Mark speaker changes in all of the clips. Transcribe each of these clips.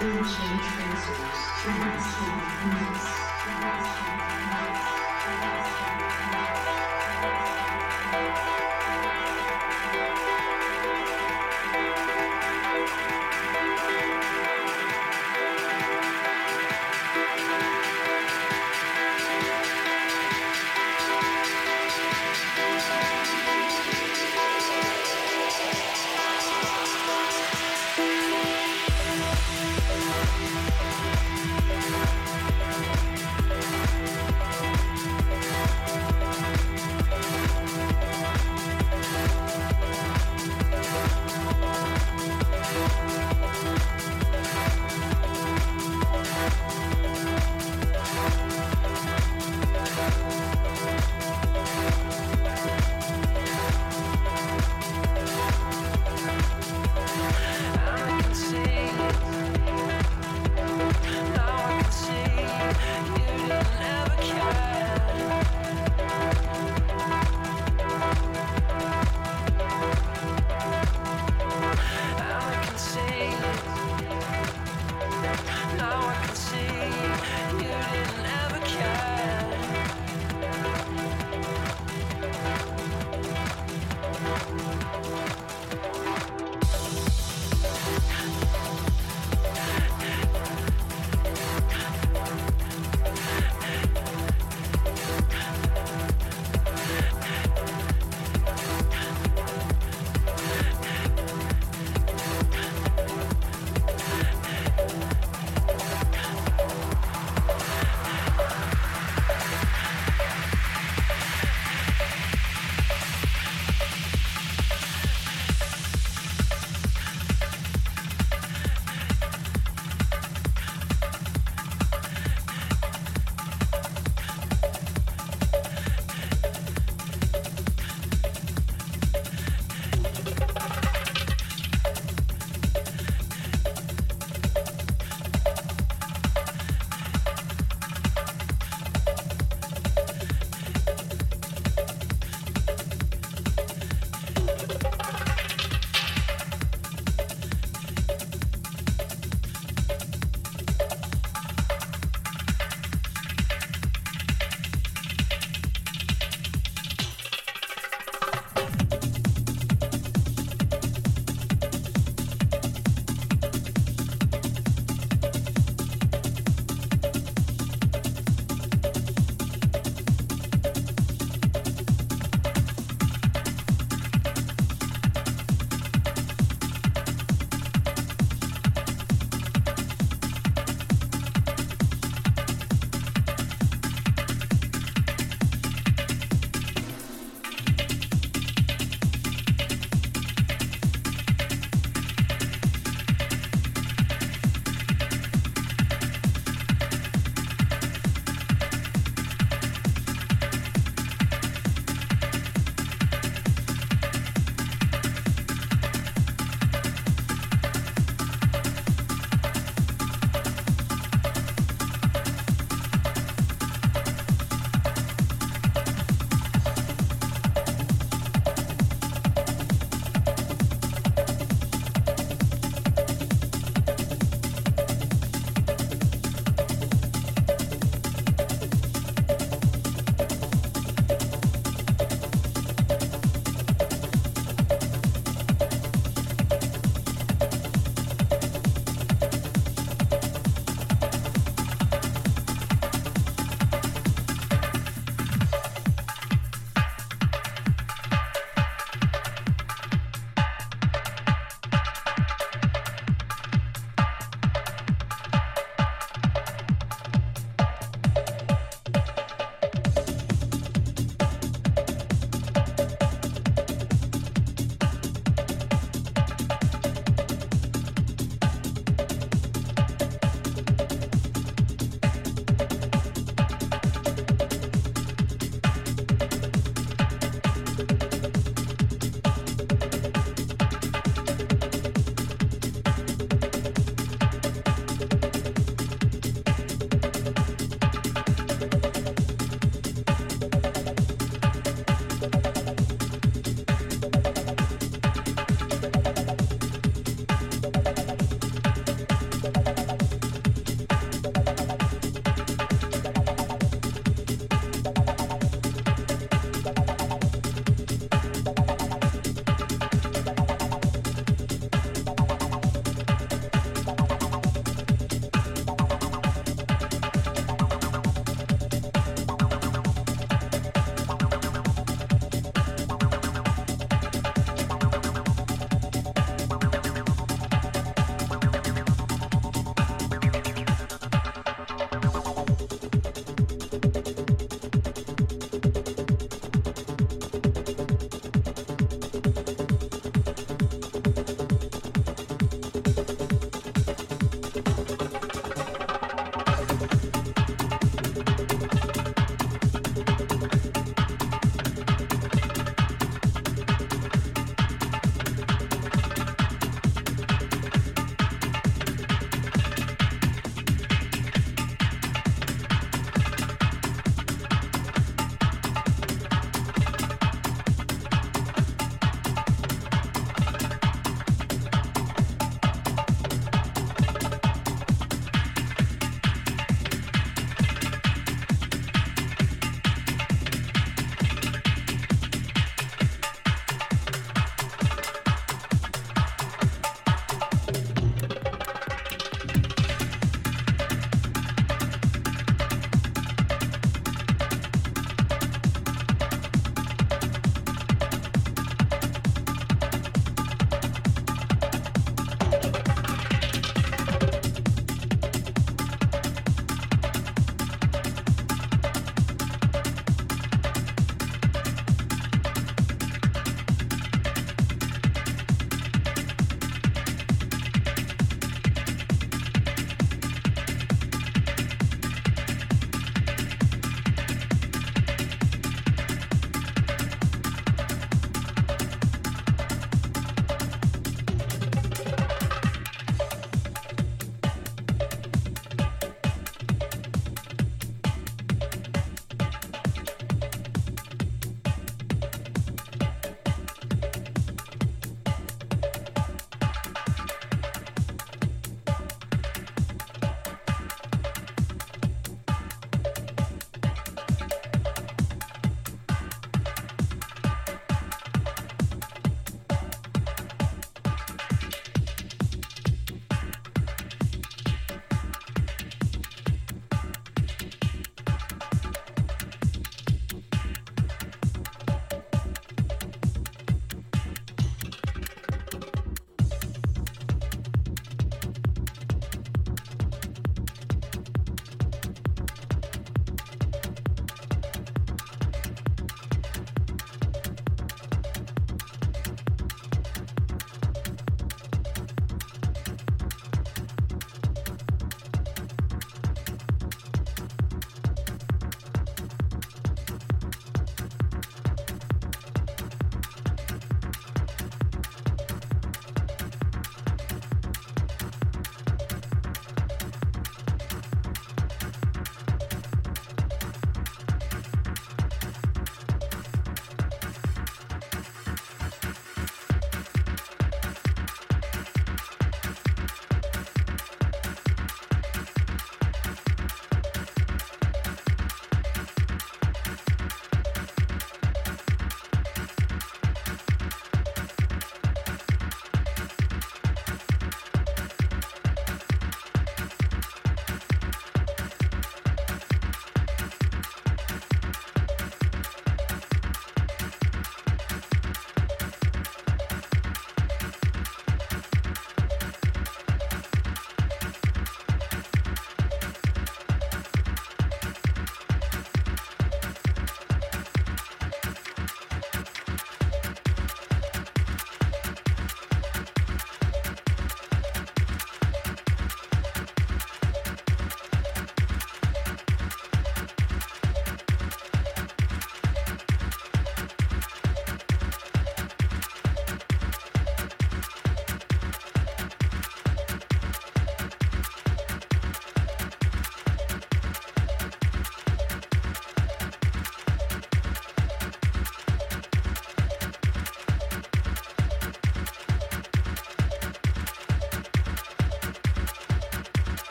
Speaker 1: 嗯，是。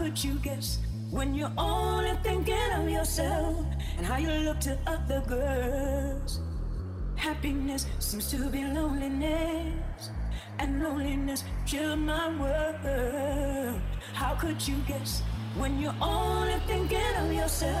Speaker 1: could you guess when you're only thinking of yourself and how you look to other girls? Happiness seems to be loneliness, and loneliness chill my world. How could you guess when you're only thinking of yourself?